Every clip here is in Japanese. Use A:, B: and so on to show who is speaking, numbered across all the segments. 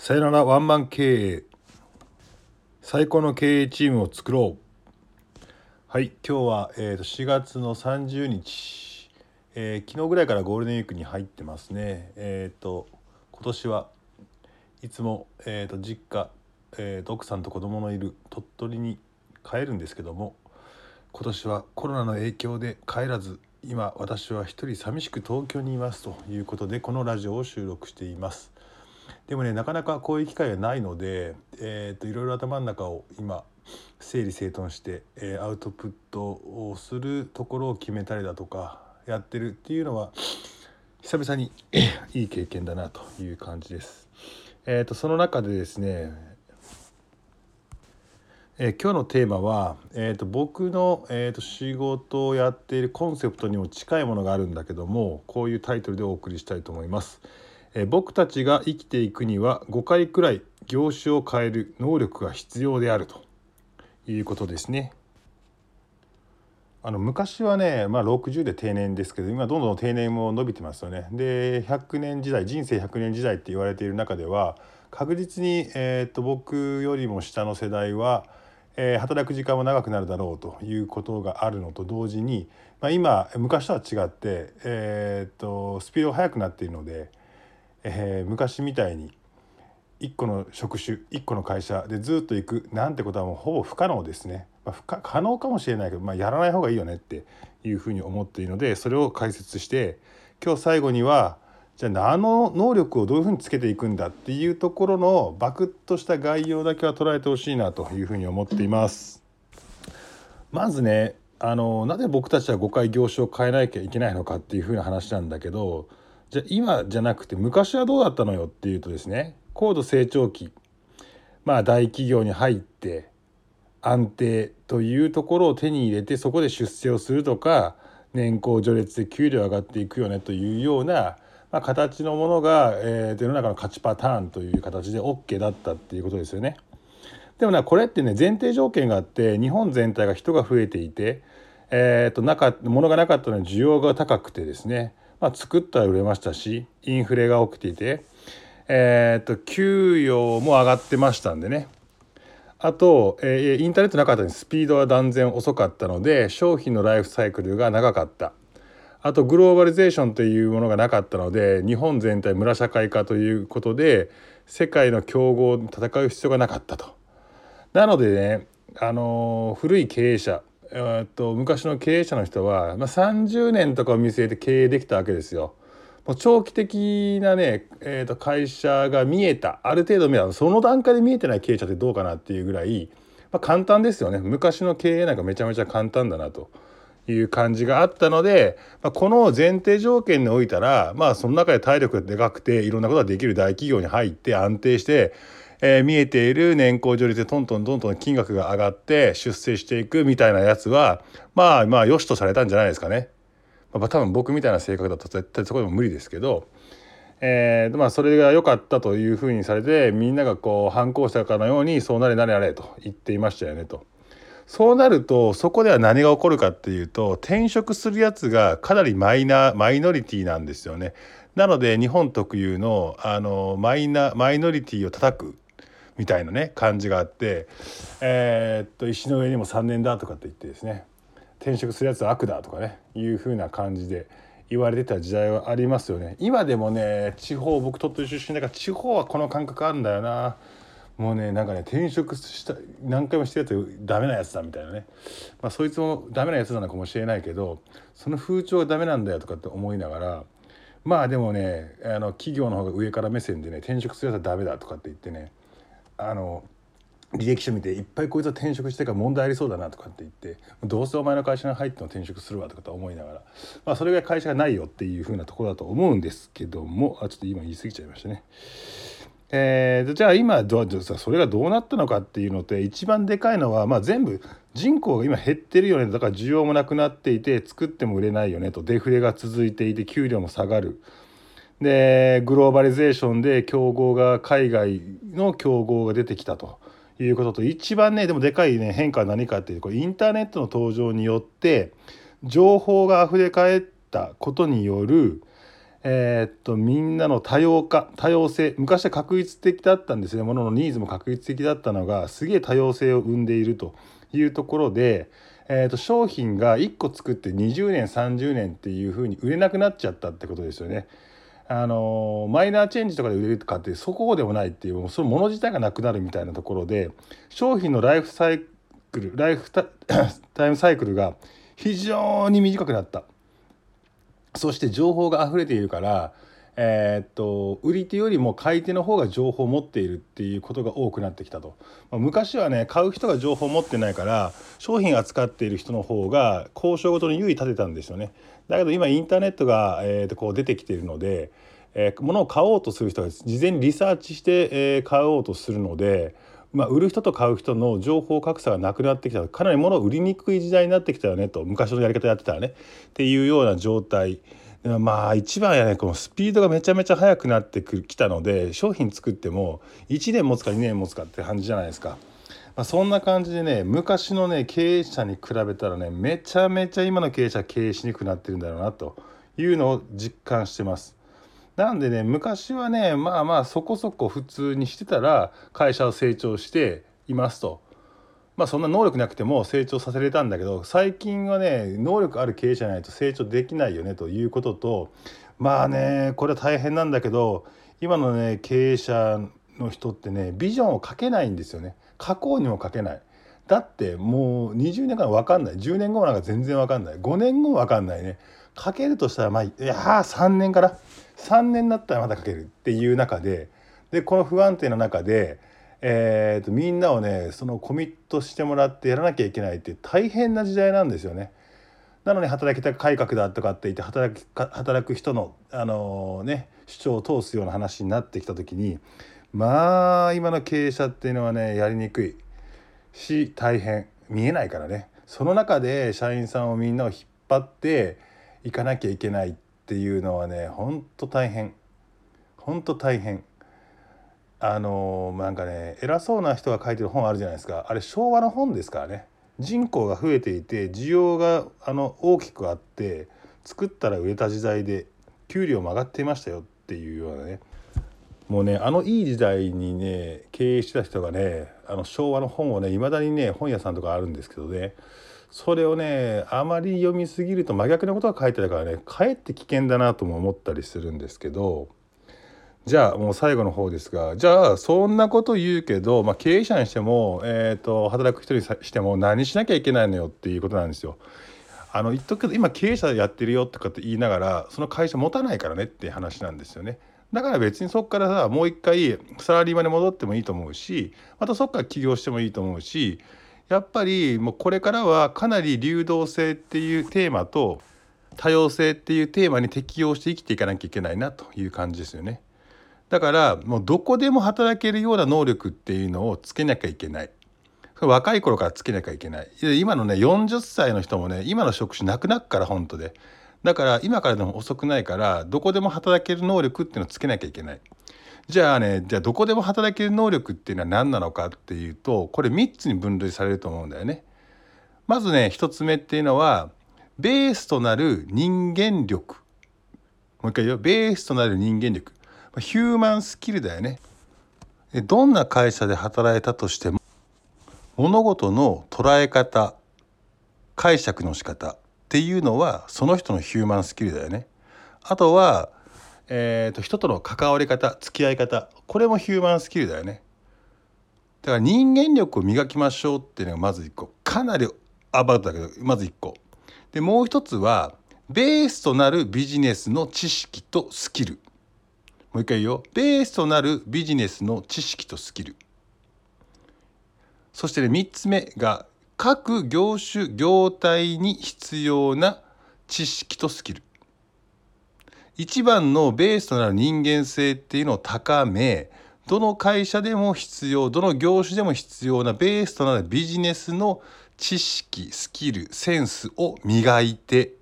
A: さよならワンマン経営。最高の経営チームを作ろう。はい今日は、えー、と4月の30日、えー、昨日ぐらいからゴールデンウィークに入ってますね。えっ、ー、と今年はいつも、えー、と実家、えー、と奥さんと子供のいる鳥取に帰るんですけども今年はコロナの影響で帰らず今私は一人寂しく東京にいますということでこのラジオを収録しています。でもねなかなかこういう機会がないので、えーと、いろいろ頭の中を今整理整頓して、えー、アウトプットをするところを決めたりだとかやってるっていうのは久々に いい経験だなという感じです。えーと、その中でですね、えー、今日のテーマは、えーと、僕の、えー、と仕事をやっているコンセプトにも近いものがあるんだけどもこういうタイトルでお送りしたいと思います。え僕たちが生きていくには5回くらい業種を変える能力が必要であるということですね。あの昔はね、まあ、60で定年ですけど今どんどん定年も伸びてますよね。で100年時代人生100年時代って言われている中では確実に、えー、と僕よりも下の世代は、えー、働く時間も長くなるだろうということがあるのと同時に、まあ、今昔とは違って、えー、とスピードが速くなっているので。えー、昔みたいに1個の職種1個の会社でずっと行くなんてことはもうほぼ不可能ですね。まあ、不可能かもしれないけど、まあ、やらない方がいいよねっていうふうに思っているのでそれを解説して今日最後にはじゃあ何の能力をどういうふうにつけていくんだっていうところのバクッとした概要だけは捉えてほしいなというふうに思っています。まずねあのなぜ僕たちは5回業種を変えなきゃいけないのかっていうふうな話なんだけどじゃ今じゃなくて昔はどうだったのよっていうとですね高度成長期まあ大企業に入って安定というところを手に入れてそこで出世をするとか年功序列で給料上がっていくよねというような、まあ、形のものが、えー、世の中の勝ちパターンという形で OK だったっていうことですよね。でもなこれってね前提条件があって日本全体が人が増えていて、えーと、なか物がなかったのに需要が高くてですねまあ、作ったら売れましたしインフレが起きていて、えー、と給与も上がってましたんでね。あと、えー、インターネットなかったのにスピードは断然遅かったので商品のライフサイクルが長かった。あとグローバリゼーションというものがなかったので日本全体村社会化ということで世界の競合に戦う必要がなかったと。なのでねあの、古い経営者えっと昔の経営者の人は、まあ、30年とかを見据えて経営できたわけですよ。もう長期的なね、えー、と会社が見えたある程度見えたその段階で見えてない経営者ってどうかなっていうぐらい、まあ、簡単ですよね昔の経営なんかめちゃめちゃ簡単だなという感じがあったので、まあ、この前提条件においたらまあその中で体力がでかくていろんなことができる大企業に入って安定してえー、見えている年功序列でトントントントン金額が上がって出世していくみたいなやつはまあまあ良しとされたんじゃないですかね。まあ、多分僕みたいな性格だと絶対そこでも無理ですけど、えー、まあそれが良かったというふうにされてみんながこう反抗したかのようにそうなれなれなれと言っていましたよねと。そうなるとそこでは何が起こるかっていうと転職するやつがかなりマイナーマイノリティなんですよね。なので日本特有のあのマイナマイノリティを叩くみたいなね感じがあってえー、っと石の上にも3年だとかって言ってですね転職するやつは悪だとかねいう風な感じで言われてた時代はありますよね今でもね地方僕鳥取出身だから地方はこの感覚あるんだよなもうねなんかね転職した何回もしてるやつダメなやつだみたいなねまあそいつもダメなやつなのかもしれないけどその風潮がダメなんだよとかって思いながらまあでもねあの企業の方が上から目線でね転職するやつはダメだとかって言ってねあの履歴書見ていっぱいこいつは転職してから問題ありそうだなとかって言ってどうせお前の会社に入っても転職するわとかと思いながら、まあ、それが会社がないよっていうふうなところだと思うんですけどもあちょっと今言い過ぎちゃいましたね。えー、じゃあ今どうそれがどうなったのかっていうのって一番でかいのは、まあ、全部人口が今減ってるよね。だから需要もなくなっていて作っても売れないよねと。デフレが続いていて給料も下がる。でグローバリゼーションで競合が海外の競合が出てきたと。いうことと一番ねでもでかいね変化は何かっていうとこれインターネットの登場によって情報があふれ返ったことによる、えー、っとみんなの多様化多様性昔は確一的だったんですねもののニーズも確一的だったのがすげえ多様性を生んでいるというところで、えー、っと商品が1個作って20年30年っていうふうに売れなくなっちゃったってことですよね。あのマイナーチェンジとかで売れるとかってそこでもないっていうそのもの自体がなくなるみたいなところで商品のライフサイクルライフタイムサイクルが非常に短くなったそして情報が溢れているからえー、っと売り手よりも買い手の方が情報を持っているっていうことが多くなってきたと、まあ、昔はね買う人が情報を持ってないから商品扱っている人の方が交渉ごとに優位立てたんですよね。だけど今インターネットが、えー、っとこう出てきているので、えー、物を買おうとする人が事前にリサーチして、えー、買おうとするのでまあ、売る人と買う人の情報格差がなくなってきたかなり物を売りにくい時代になってきたよねと昔のやり方やってたらねっていうような状態まあ一番やねこのスピードがめちゃめちゃ速くなってきたので商品作っても1年持つか2年持つかって感じじゃないですか。まあ、そんな感じでね昔のね経営者に比べたらねめちゃめちゃ今の経営者経営しにくくなってるんだろうなというのを実感してます。なんでね昔はねまあまあそこそこ普通にしてたら会社を成長していますと。まあそんな能力なくても成長させれたんだけど最近はね能力ある経営者じゃないと成長できないよねということとまあねこれは大変なんだけど今のね経営者の人ってねビジョンをかけないんですよね。過去にもかけない。だってもう20年間分かんない。10年後もなんか全然分かんない。5年後も分かんないね。かけるとしたらまあいや3年から3年になったらまだかけるっていう中ででこの不安定な中で、えーと、みんなをねそのコミットしてもらってやらなきゃいけないって大変な時代なんですよね。なのに働き方改革だとかって言って働き働く人の、あのー、ね、主張を通すような話になってきた時にまあ今の経営者っていうのはねやりにくい。し大変。見えないからね。その中で社員さんをみんなを引っ張っていかなきゃいけないってっていうのはねほんと大変。ほんと大変。あのなんかね偉そうな人が書いてる本あるじゃないですか。あれ昭和の本ですからね。人口が増えていて需要があの大きくあって作ったら売れた時代で給料も上がっていましたよっていうようなね。もうねあのいい時代にね経営してた人がねあの昭和の本をねいまだにね本屋さんとかあるんですけどね。それをねあまり読みすぎると真逆のことが書いてたからねかえって危険だなとも思ったりするんですけどじゃあもう最後の方ですがじゃあそんなこと言うけど、まあ、経営者にしても、えーと、働く人にしても何しなきゃいけないのよっていうことなんですよ。あの言っとくけど今経営者やってるよとかって言いながらその会社持たないからねって話なんですよね。だから別にそこからさもう一回サラリーマンに戻ってもいいと思うしまたそこから起業してもいいと思うしやっぱりもうこれからはかなり流動性っていうテーマと多様性っていうテーマに適応して生きていかなきゃいけないなという感じですよね。だからもうどこでも働けるような能力っていうのをつけなきゃいけない。若い頃からつけなきゃいけない。今のね40歳の人もね今の職種なくなくから本当で。だから今からでも遅くないからどこでも働ける能力っていうのをつけなきゃいけない。じゃあねじゃあどこでも働ける能力っていうのは何なのかっていうとこれ3つに分類されると思うんだよね。まずね1つ目っていうのはベースとなる人間力もう一回言うよベースとなる人間力ヒューマンスキルだよね。どんな会社で働いたとしても物事の捉え方解釈の仕方っていうのはその人のヒューマンスキルだよね。あとはえーと、人との関わり方付き合い方。これもヒューマンスキルだよね。だから人間力を磨きましょうっていうのがまず1個。かなりアバウトだけどまず1個。でもう一つはベースとなるビジネスの知識とスキル。もう一回言うよ。ベースとなるビジネスの知識とスキル。そしてね3つ目が各業種業態に必要な知識とスキル。一番のベースとなる人間性っていうのを高めどの会社でも必要どの業種でも必要なベースとなるビジネスの知識スキルセンスを磨いて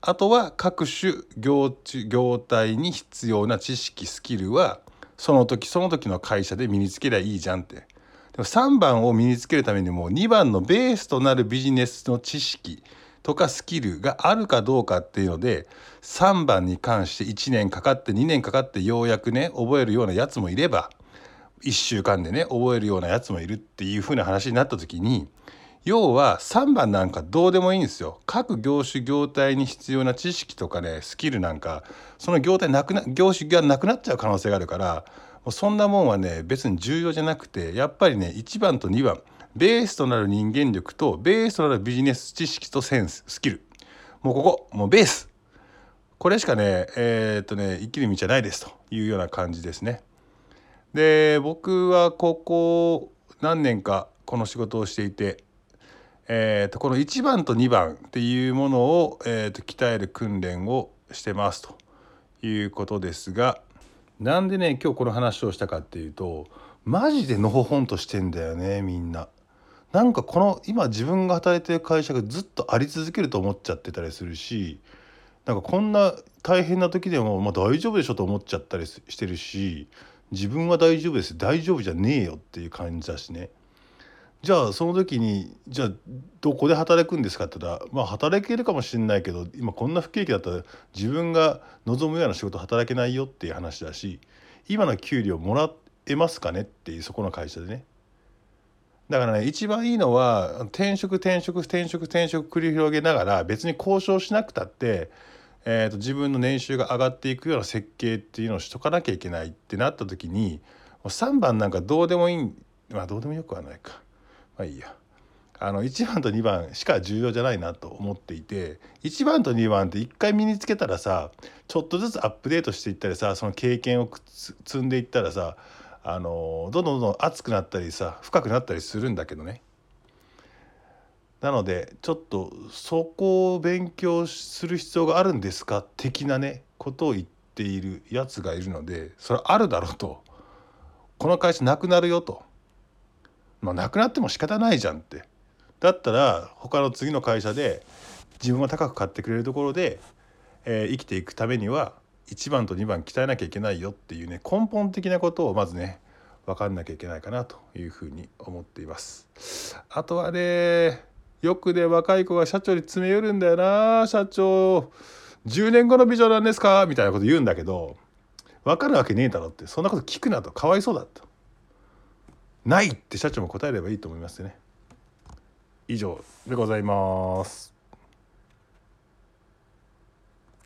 A: あとは各種業業態に必要な知識スキルはその時その時の会社で身につけりゃいいじゃんって。でも3番を身につけるためにも2番のベースとなるビジネスの知識とかスキルがあるかどうかっていうので3番に関して1年かかって2年かかってようやくね覚えるようなやつもいれば1週間でね覚えるようなやつもいるっていう風な話になった時に要は3番なんかどうでもいいんですよ。各業種業態に必要な知識とかねスキルなんかその業態なくな業種がなくなっちゃう可能性があるからそんなもんはね別に重要じゃなくてやっぱりね1番と2番ベースとなる人間力とベースとなるビジネス知識とセンススキルもうここもうベースこれしかねえー、っとね生きる道はないですというような感じですね。で僕はここ何年かこの仕事をしていてえーと、この1番と2番っていうものを、えーと、鍛える訓練をしてますということですがなんでね今日この話をしたかっていうとマジでのほほんとしてんだよねみんな。なんかこの今自分が働いてる会社がずっとあり続けると思っちゃってたりするしなんかこんな大変な時でも、まあ、大丈夫でしょと思っちゃったりしてるし自分は大丈夫です大丈夫じゃねえよっていう感じだしね。じゃあその時にじゃあどこで働くんですかって言ったらまあ働けるかもしれないけど今こんな不景気だったら自分が望むような仕事働けないよっていう話だし今の給料もらえますかねっていうそこの会社でねだからね一番いいのは転職転職転職転職繰り広げながら別に交渉しなくたって、えーと、自分の年収が上がっていくような設計っていうのをしとかなきゃいけないってなった時に3番なんかどうでもいいまあどうでもよくはないか。まあいいやあの1番と2番しか重要じゃないなと思っていて1番と2番って1回身につけたらさちょっとずつアップデートしていったりさその経験を積んでいったらさあのどんどんどんどん熱くなったりさ深くなったりするんだけどね。なのでちょっとそこを勉強する必要があるんですか？的なねことを言っているやつがいるのでそれあるだろうと。この会社なくなるよと。まあ、なくなっても仕方ないじゃんって。だったら他の次の会社で自分は高く買ってくれるところで、えー、生きていくためには1番と2番鍛えなきゃいけないよっていうね根本的なことをまずね分かんなきゃいけないかなというふうに思っています。あとはねよくね若い子が社長に詰め寄るんだよな社長。10年後のビジョンなんですか？みたいなこと言うんだけど分かるわけねえだろってそんなこと聞くなと。かわいそうだと。ないって社長も答えればいいと思いますね。以上でございます。